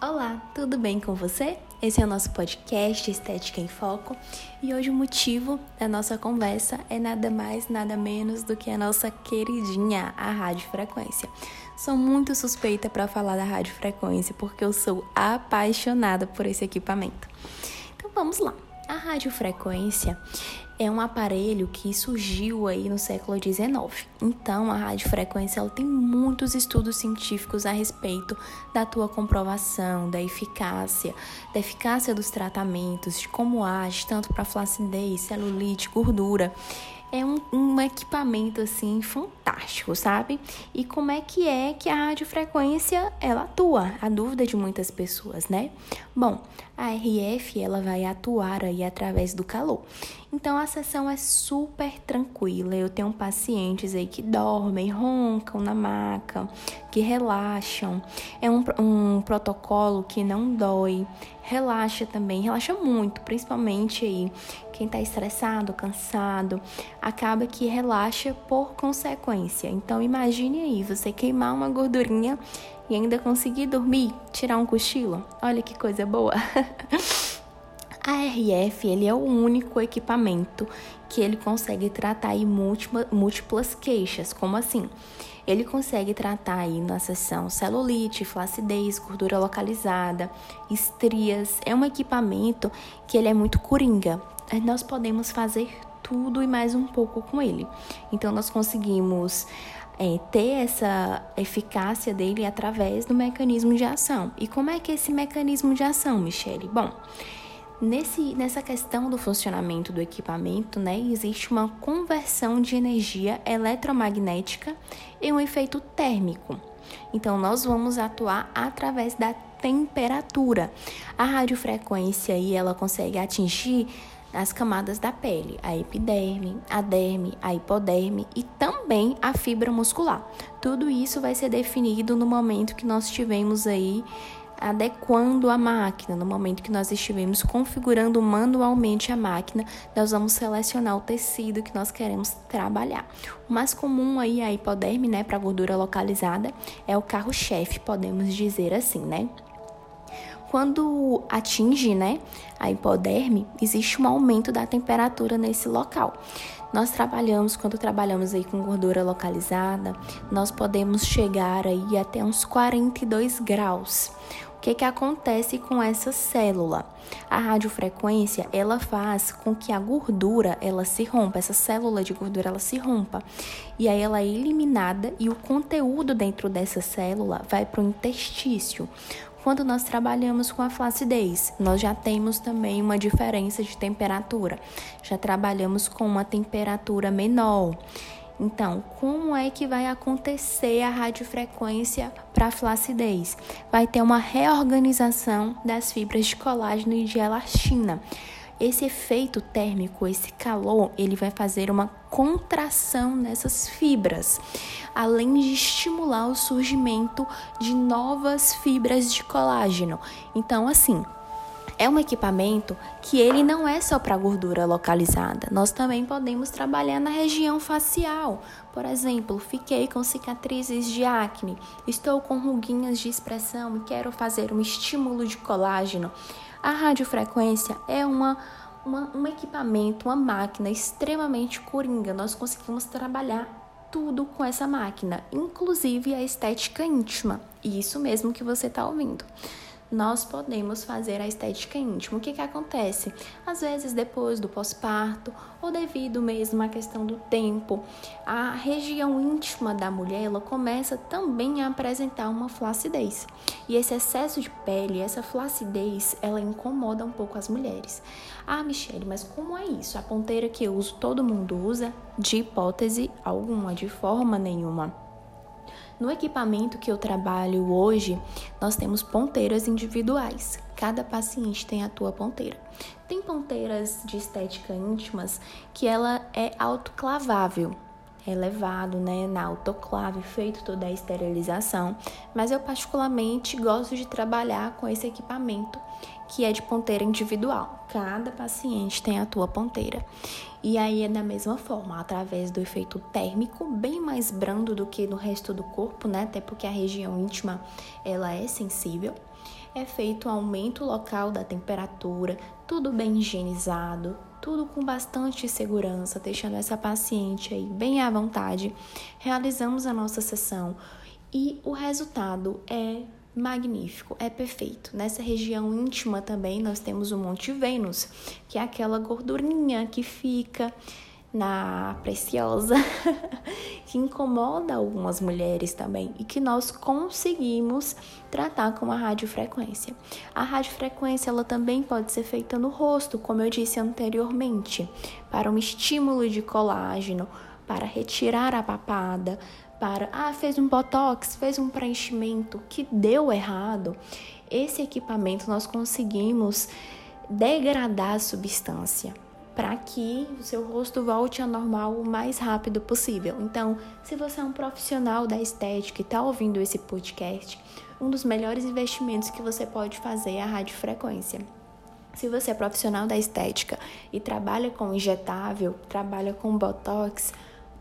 Olá, tudo bem com você? Esse é o nosso podcast Estética em Foco e hoje o motivo da nossa conversa é nada mais, nada menos do que a nossa queridinha, a radiofrequência. Sou muito suspeita para falar da radiofrequência porque eu sou apaixonada por esse equipamento. Então vamos lá. A radiofrequência é um aparelho que surgiu aí no século XIX. Então, a radiofrequência ela tem muitos estudos científicos a respeito da tua comprovação, da eficácia, da eficácia dos tratamentos, de como age tanto para flacidez, celulite, gordura é um, um, equipamento assim fantástico, sabe? E como é que é que a radiofrequência ela atua? A dúvida de muitas pessoas, né? Bom, a RF ela vai atuar aí através do calor. Então a sessão é super tranquila. Eu tenho pacientes aí que dormem, roncam na maca, que relaxam. É um, um protocolo que não dói, relaxa também, relaxa muito, principalmente aí quem está estressado, cansado, acaba que relaxa por consequência. Então imagine aí você queimar uma gordurinha e ainda conseguir dormir, tirar um cochilo. Olha que coisa boa. A RF ele é o único equipamento que ele consegue tratar aí múltipla, múltiplas queixas. Como assim? Ele consegue tratar aí na sessão celulite, flacidez, gordura localizada, estrias. É um equipamento que ele é muito coringa. Nós podemos fazer tudo e mais um pouco com ele. Então nós conseguimos é, ter essa eficácia dele através do mecanismo de ação. E como é que é esse mecanismo de ação, Michele? Bom, Nesse, nessa questão do funcionamento do equipamento, né, existe uma conversão de energia eletromagnética em um efeito térmico. Então, nós vamos atuar através da temperatura. A radiofrequência aí, ela consegue atingir as camadas da pele, a epiderme, a derme, a hipoderme e também a fibra muscular. Tudo isso vai ser definido no momento que nós tivemos aí adequando a máquina. No momento que nós estivermos configurando manualmente a máquina, nós vamos selecionar o tecido que nós queremos trabalhar. O mais comum aí a hipoderme, né, para gordura localizada, é o carro-chefe, podemos dizer assim, né? Quando atinge, né, a hipoderme, existe um aumento da temperatura nesse local. Nós trabalhamos, quando trabalhamos aí com gordura localizada, nós podemos chegar aí até uns 42 graus. O que, que acontece com essa célula? A radiofrequência, ela faz com que a gordura, ela se rompa, essa célula de gordura, ela se rompa. E aí ela é eliminada e o conteúdo dentro dessa célula vai para o intestício. Quando nós trabalhamos com a flacidez, nós já temos também uma diferença de temperatura. Já trabalhamos com uma temperatura menor. Então, como é que vai acontecer a radiofrequência para a flacidez? Vai ter uma reorganização das fibras de colágeno e de elastina. Esse efeito térmico, esse calor, ele vai fazer uma contração nessas fibras, além de estimular o surgimento de novas fibras de colágeno. Então, assim, é um equipamento que ele não é só para gordura localizada. Nós também podemos trabalhar na região facial. Por exemplo, fiquei com cicatrizes de acne, estou com ruguinhas de expressão e quero fazer um estímulo de colágeno. A radiofrequência é uma, uma um equipamento, uma máquina extremamente coringa. Nós conseguimos trabalhar tudo com essa máquina, inclusive a estética íntima. Isso mesmo que você está ouvindo nós podemos fazer a estética íntima. O que, que acontece? Às vezes, depois do pós-parto, ou devido mesmo à questão do tempo, a região íntima da mulher ela começa também a apresentar uma flacidez. E esse excesso de pele, essa flacidez, ela incomoda um pouco as mulheres. Ah, Michelle, mas como é isso? A ponteira que eu uso, todo mundo usa? De hipótese alguma, de forma nenhuma. No equipamento que eu trabalho hoje, nós temos ponteiras individuais. Cada paciente tem a tua ponteira. Tem ponteiras de estética íntimas que ela é autoclavável. É levado né, na autoclave, feito toda a esterilização, mas eu particularmente gosto de trabalhar com esse equipamento que é de ponteira individual. Cada paciente tem a tua ponteira. E aí é da mesma forma, através do efeito térmico, bem mais brando do que no resto do corpo, né? Até porque a região íntima ela é sensível. É feito um aumento local da temperatura, tudo bem higienizado, tudo com bastante segurança, deixando essa paciente aí bem à vontade. Realizamos a nossa sessão e o resultado é magnífico, é perfeito. Nessa região íntima também nós temos o Monte Vênus, que é aquela gordurinha que fica na preciosa, que incomoda algumas mulheres também e que nós conseguimos tratar com a radiofrequência. A radiofrequência ela também pode ser feita no rosto, como eu disse anteriormente, para um estímulo de colágeno, para retirar a papada, para ah, fez um botox, fez um preenchimento que deu errado. Esse equipamento nós conseguimos degradar a substância para que o seu rosto volte ao normal o mais rápido possível. Então, se você é um profissional da estética e está ouvindo esse podcast, um dos melhores investimentos que você pode fazer é a radiofrequência. Se você é profissional da estética e trabalha com injetável, trabalha com botox,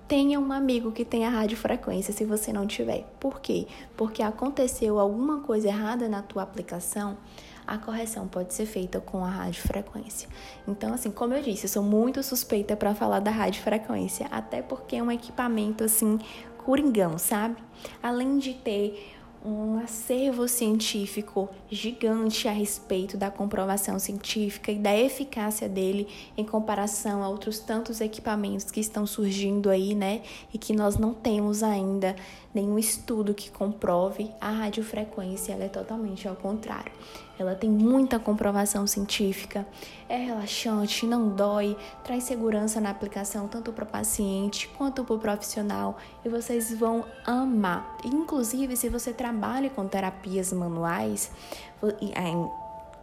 tenha um amigo que tenha radiofrequência se você não tiver. Por quê? Porque aconteceu alguma coisa errada na tua aplicação, a correção pode ser feita com a radiofrequência. Então, assim, como eu disse, eu sou muito suspeita para falar da radiofrequência, até porque é um equipamento assim coringão, sabe? Além de ter um acervo científico gigante a respeito da comprovação científica e da eficácia dele em comparação a outros tantos equipamentos que estão surgindo aí, né? E que nós não temos ainda nenhum estudo que comprove a radiofrequência, ela é totalmente ao contrário. Ela tem muita comprovação científica, é relaxante, não dói, traz segurança na aplicação tanto para o paciente quanto para o profissional e vocês vão amar. Inclusive, se você trabalha com terapias manuais em,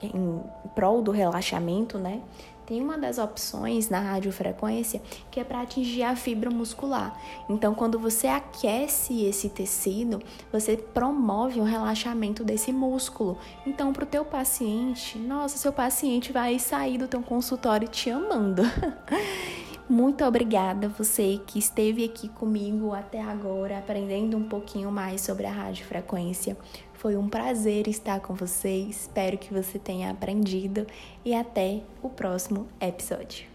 em prol do relaxamento, né? Tem uma das opções na radiofrequência que é para atingir a fibra muscular. Então, quando você aquece esse tecido, você promove o relaxamento desse músculo. Então, para o teu paciente, nossa, seu paciente vai sair do teu consultório te amando. Muito obrigada você que esteve aqui comigo até agora, aprendendo um pouquinho mais sobre a radiofrequência. Foi um prazer estar com você. Espero que você tenha aprendido e até o próximo episódio.